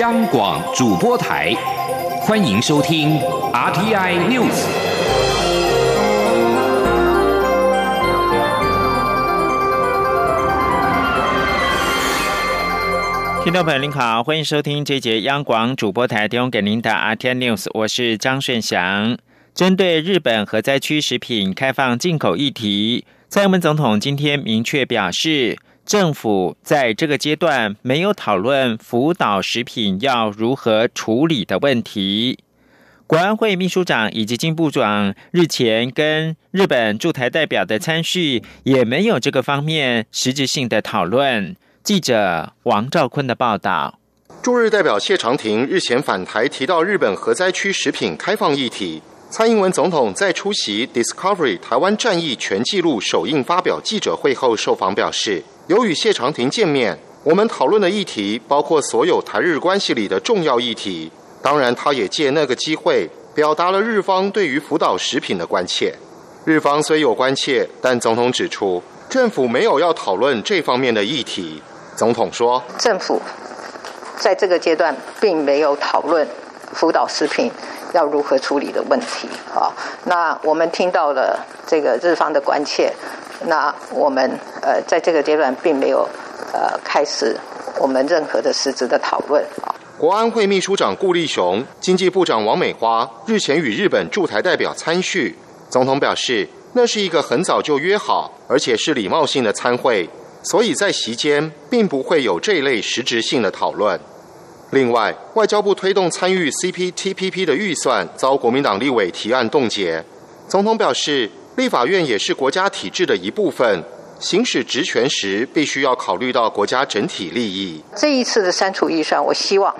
央广主播台，欢迎收听 RTI News。听众朋友您好，欢迎收听这节央广主播台提供给您的 RTI News，我是张顺祥。针对日本核灾区食品开放进口议题，蔡英文总统今天明确表示。政府在这个阶段没有讨论福岛食品要如何处理的问题。国安会秘书长以及经部长日前跟日本驻台代表的参叙，也没有这个方面实质性的讨论。记者王兆坤的报道。驻日代表谢长廷日前返台提到日本核灾区食品开放议题，蔡英文总统在出席 Discovery 台湾战役全纪录首映发表记者会后受访表示。有与谢长廷见面，我们讨论的议题包括所有台日关系里的重要议题。当然，他也借那个机会表达了日方对于福岛食品的关切。日方虽有关切，但总统指出，政府没有要讨论这方面的议题。总统说，政府在这个阶段并没有讨论福岛食品要如何处理的问题。啊，那我们听到了这个日方的关切。那我们呃，在这个阶段并没有呃开始我们任何的实质的讨论啊。国安会秘书长顾立雄、经济部长王美花日前与日本驻台代表参叙，总统表示，那是一个很早就约好，而且是礼貌性的参会，所以在席间并不会有这类实质性的讨论。另外，外交部推动参与 CPTPP 的预算遭国民党立委提案冻结，总统表示。立法院也是国家体制的一部分，行使职权时必须要考虑到国家整体利益。这一次的删除预算，我希望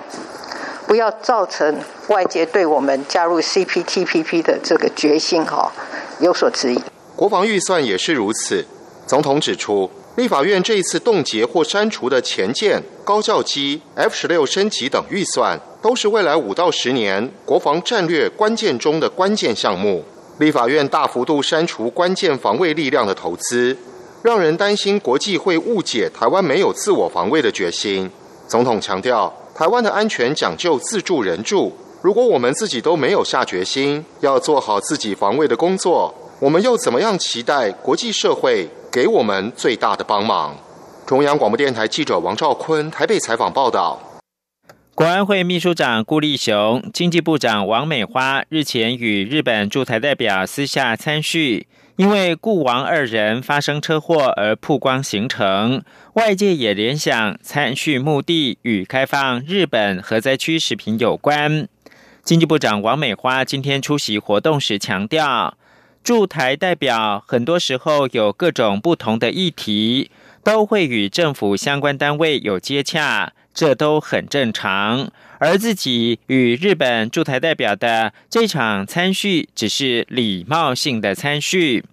不要造成外界对我们加入 CPTPP 的这个决心哈有所质疑。国防预算也是如此。总统指出，立法院这一次冻结或删除的前舰、高教机、F 十六升级等预算，都是未来五到十年国防战略关键中的关键项目。立法院大幅度删除关键防卫力量的投资，让人担心国际会误解台湾没有自我防卫的决心。总统强调，台湾的安全讲究自助人助。如果我们自己都没有下决心要做好自己防卫的工作，我们又怎么样期待国际社会给我们最大的帮忙？中央广播电台记者王兆坤台北采访报道。国安会秘书长顾立雄、经济部长王美花日前与日本驻台代表私下参叙，因为顾王二人发生车祸而曝光行程，外界也联想参叙目的与开放日本核灾区食品有关。经济部长王美花今天出席活动时强调，驻台代表很多时候有各种不同的议题，都会与政府相关单位有接洽。这都很正常，而自己与日本驻台代表的这场参叙只是礼貌性的参叙。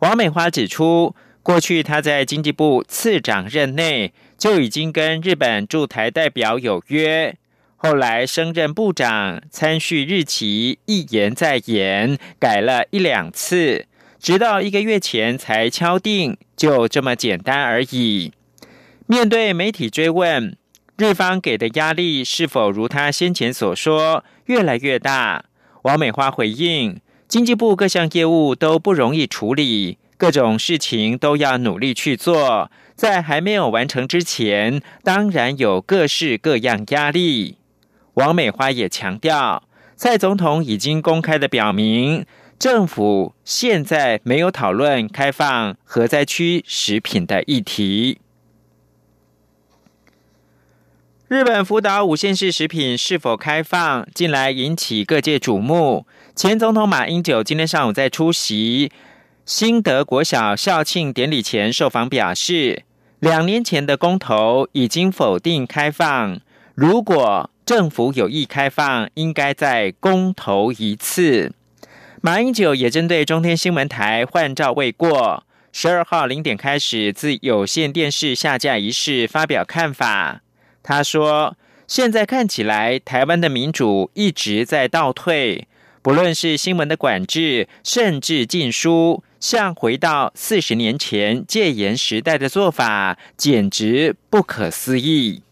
王美花指出，过去他在经济部次长任内就已经跟日本驻台代表有约，后来升任部长，参叙日期一延再延，改了一两次，直到一个月前才敲定，就这么简单而已。面对媒体追问。日方给的压力是否如他先前所说越来越大？王美花回应：经济部各项业务都不容易处理，各种事情都要努力去做，在还没有完成之前，当然有各式各样压力。王美花也强调，蔡总统已经公开的表明，政府现在没有讨论开放核灾区食品的议题。日本福岛五县市食品是否开放，近来引起各界瞩目。前总统马英九今天上午在出席新德国小校庆典礼前受访表示，两年前的公投已经否定开放，如果政府有意开放，应该再公投一次。马英九也针对中天新闻台换照未过，十二号零点开始自有线电视下架一事发表看法。他说：“现在看起来，台湾的民主一直在倒退，不论是新闻的管制，甚至禁书，像回到四十年前戒严时代的做法，简直不可思议。”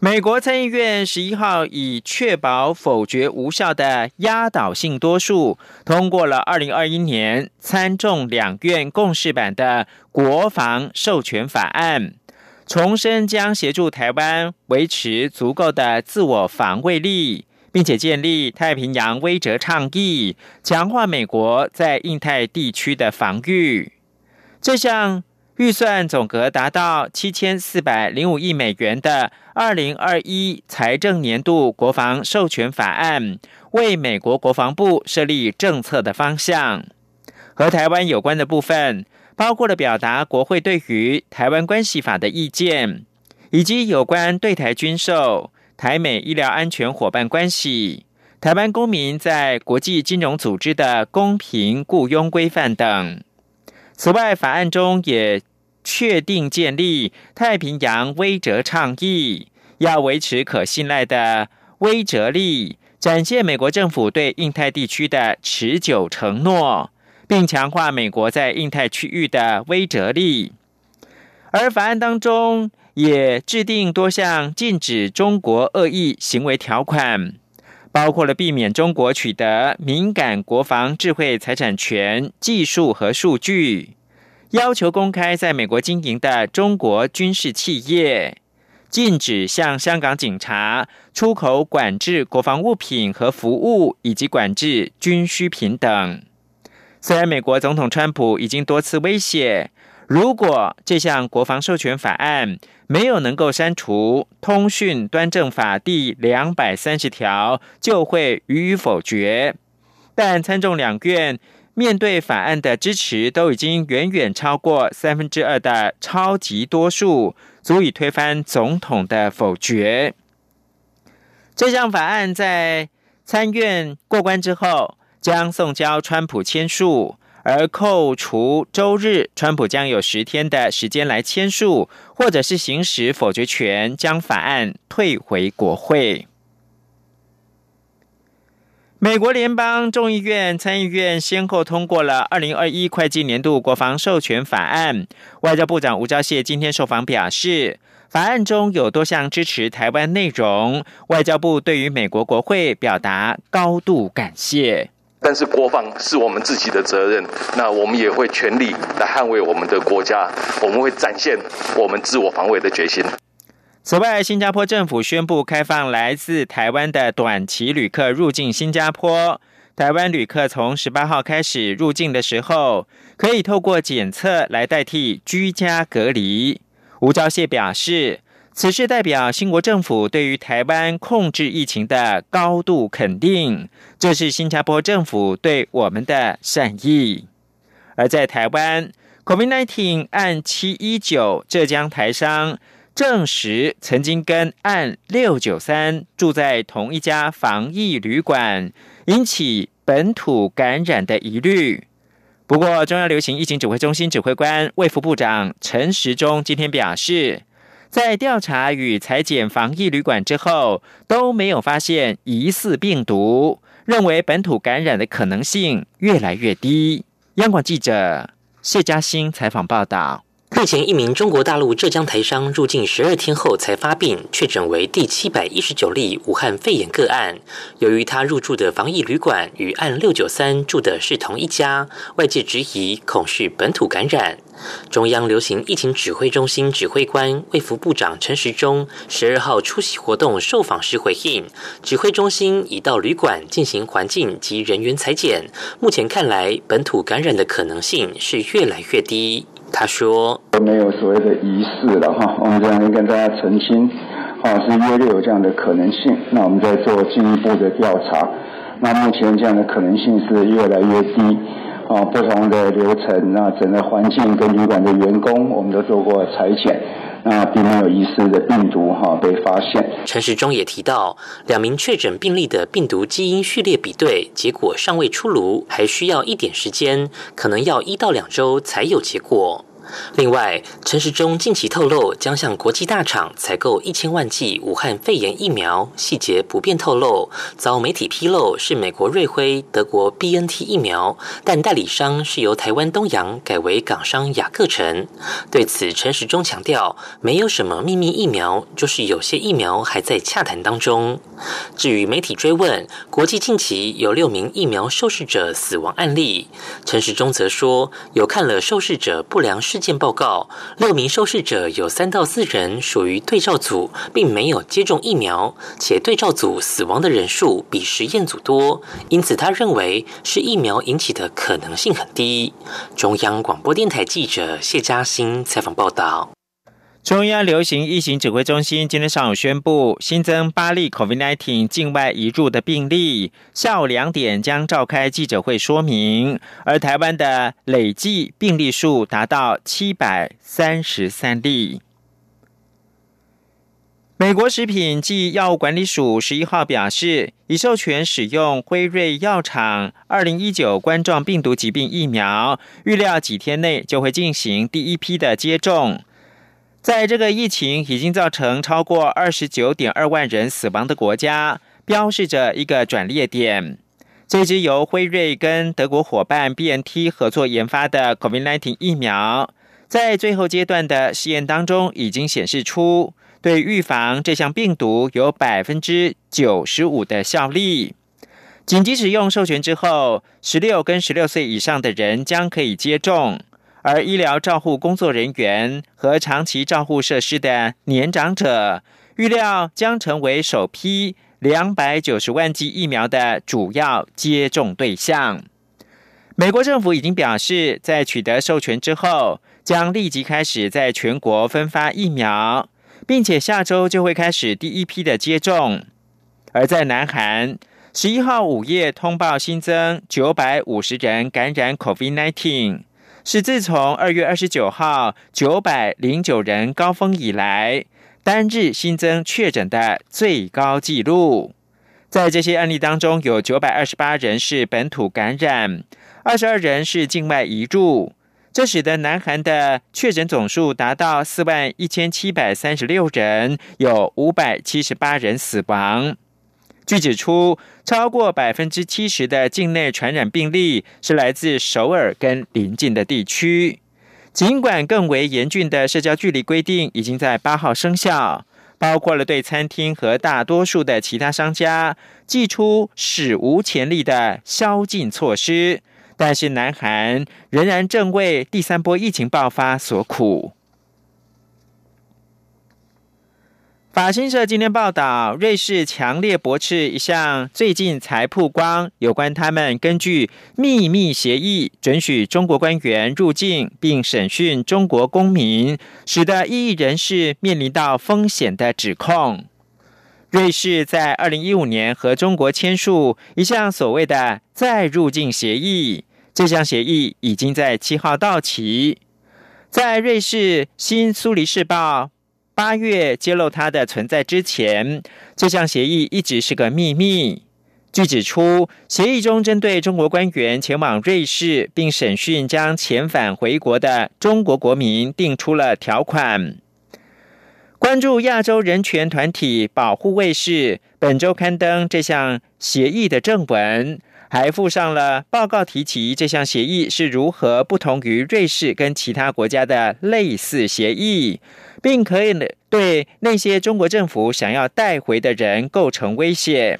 美国参议院十一号以确保否决无效的压倒性多数通过了二零二一年参众两院共识版的国防授权法案，重申将协助台湾维持足够的自我防卫力，并且建立太平洋威慑倡议，强化美国在印太地区的防御。这项。预算总额达到七千四百零五亿美元的二零二一财政年度国防授权法案，为美国国防部设立政策的方向。和台湾有关的部分，包括了表达国会对于台湾关系法的意见，以及有关对台军售、台美医疗安全伙伴关系、台湾公民在国际金融组织的公平雇佣规范等。此外，法案中也确定建立太平洋威慑倡议，要维持可信赖的威慑力，展现美国政府对印太地区的持久承诺，并强化美国在印太区域的威慑力。而法案当中也制定多项禁止中国恶意行为条款，包括了避免中国取得敏感国防智慧财产权、技术和数据。要求公开在美国经营的中国军事企业，禁止向香港警察出口管制国防物品和服务，以及管制军需品等。虽然美国总统川普已经多次威胁，如果这项国防授权法案没有能够删除《通讯端正法》第两百三十条，就会予以否决。但参众两院。面对法案的支持都已经远远超过三分之二的超级多数，足以推翻总统的否决。这项法案在参院过关之后，将送交川普签署，而扣除周日，川普将有十天的时间来签署，或者是行使否决权，将法案退回国会。美国联邦众议院、参议院先后通过了二零二一会计年度国防授权法案。外交部长吴钊燮今天受访表示，法案中有多项支持台湾内容，外交部对于美国国会表达高度感谢。但是国防是我们自己的责任，那我们也会全力来捍卫我们的国家，我们会展现我们自我防卫的决心。此外，新加坡政府宣布开放来自台湾的短期旅客入境新加坡。台湾旅客从十八号开始入境的时候，可以透过检测来代替居家隔离。吴钊燮表示，此事代表新国政府对于台湾控制疫情的高度肯定，这是新加坡政府对我们的善意。而在台湾，COVID-19 按七一九浙江台商。证实曾经跟案六九三住在同一家防疫旅馆，引起本土感染的疑虑。不过，中央流行疫情指挥中心指挥官卫副部长陈时中今天表示，在调查与裁剪防疫旅馆之后，都没有发现疑似病毒，认为本土感染的可能性越来越低。央广记者谢嘉欣采访报道。日前，一名中国大陆浙江台商入境十二天后才发病，确诊为第七百一十九例武汉肺炎个案。由于他入住的防疫旅馆与案六九三住的是同一家，外界质疑恐是本土感染。中央流行疫情指挥中心指挥官卫福部长陈时中十二号出席活动受访时回应，指挥中心已到旅馆进行环境及人员裁剪，目前看来本土感染的可能性是越来越低。他说：“没有所谓的仪式了哈，我们这样跟大家澄清，啊，是约略有这样的可能性。那我们在做进一步的调查，那目前这样的可能性是越来越低。啊，不同的流程，那整个环境跟旅馆的员工，我们都做过裁剪，那并没有一丝的病毒哈被发现。”陈时中也提到，两名确诊病例的病毒基因序列比对结果尚未出炉，还需要一点时间，可能要一到两周才有结果。另外，陈时中近期透露将向国际大厂采购一千万剂武汉肺炎疫苗，细节不便透露。遭媒体披露是美国瑞辉、德国 B N T 疫苗，但代理商是由台湾东洋改为港商雅克城。对此，陈时中强调，没有什么秘密疫苗，就是有些疫苗还在洽谈当中。至于媒体追问国际近期有六名疫苗受试者死亡案例，陈时中则说有看了受试者不良事件报告，六名受试者有三到四人属于对照组，并没有接种疫苗，且对照组死亡的人数比实验组多，因此他认为是疫苗引起的可能性很低。中央广播电台记者谢嘉欣采访报道。中央流行疫情指挥中心今天上午宣布，新增八例 COVID-19 境外移入的病例，下午两点将召开记者会说明。而台湾的累计病例数达到七百三十三例。美国食品及药物管理署十一号表示，已授权使用辉瑞药厂二零一九冠状病毒疾病疫苗，预料几天内就会进行第一批的接种。在这个疫情已经造成超过二十九点二万人死亡的国家，标示着一个转捩点。这支由辉瑞跟德国伙伴 BNT 合作研发的 COVID-19 疫苗，在最后阶段的试验当中，已经显示出对预防这项病毒有百分之九十五的效力。紧急使用授权之后，十六跟十六岁以上的人将可以接种。而医疗照护工作人员和长期照护设施的年长者，预料将成为首批两百九十万剂疫苗的主要接种对象。美国政府已经表示，在取得授权之后，将立即开始在全国分发疫苗，并且下周就会开始第一批的接种。而在南韩，十一号午夜通报新增九百五十人感染 COVID-19。是自从二月二十九号九百零九人高峰以来，单日新增确诊的最高纪录。在这些案例当中，有九百二十八人是本土感染，二十二人是境外移入。这使得南韩的确诊总数达到四万一千七百三十六人，有五百七十八人死亡。据指出，超过百分之七十的境内传染病例是来自首尔跟邻近的地区。尽管更为严峻的社交距离规定已经在八号生效，包括了对餐厅和大多数的其他商家寄出史无前例的宵禁措施，但是南韩仍然正为第三波疫情爆发所苦。法新社今天报道，瑞士强烈驳斥一项最近才曝光有关他们根据秘密协议准许中国官员入境并审讯中国公民，使得异议人士面临到风险的指控。瑞士在二零一五年和中国签署一项所谓的再入境协议，这项协议已经在七号到期。在瑞士新苏黎世报。八月揭露它的存在之前，这项协议一直是个秘密。据指出，协议中针对中国官员前往瑞士并审讯将遣返回国的中国国民，定出了条款。关注亚洲人权团体保护卫士本周刊登这项协议的正文。还附上了报告，提及这项协议是如何不同于瑞士跟其他国家的类似协议，并可以对那些中国政府想要带回的人构成威胁。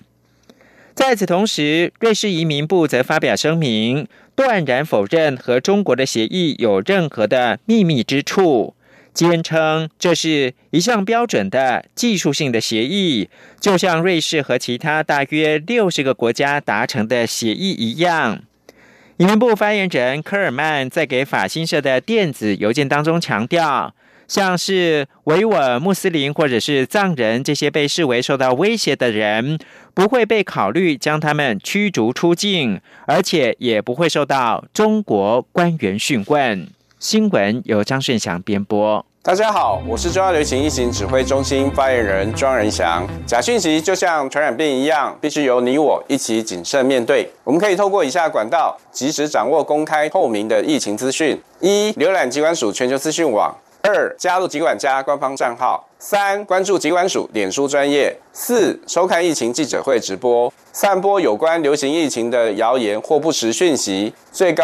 在此同时，瑞士移民部则发表声明，断然否认和中国的协议有任何的秘密之处。坚称这是一项标准的技术性的协议，就像瑞士和其他大约六十个国家达成的协议一样。移民部发言人科尔曼在给法新社的电子邮件当中强调，像是维吾尔穆斯林或者是藏人这些被视为受到威胁的人，不会被考虑将他们驱逐出境，而且也不会受到中国官员讯问。新闻由张顺祥编播。大家好，我是中央流行疫情指挥中心发言人庄仁祥。假讯息就像传染病一样，必须由你我一起谨慎面对。我们可以透过以下管道，及时掌握公开透明的疫情资讯：一、浏览机关署全球资讯网；二、加入疾管家官方账号；三、关注疾管署脸书专业；四、收看疫情记者会直播。散播有关流行疫情的谣言或不实讯息，最高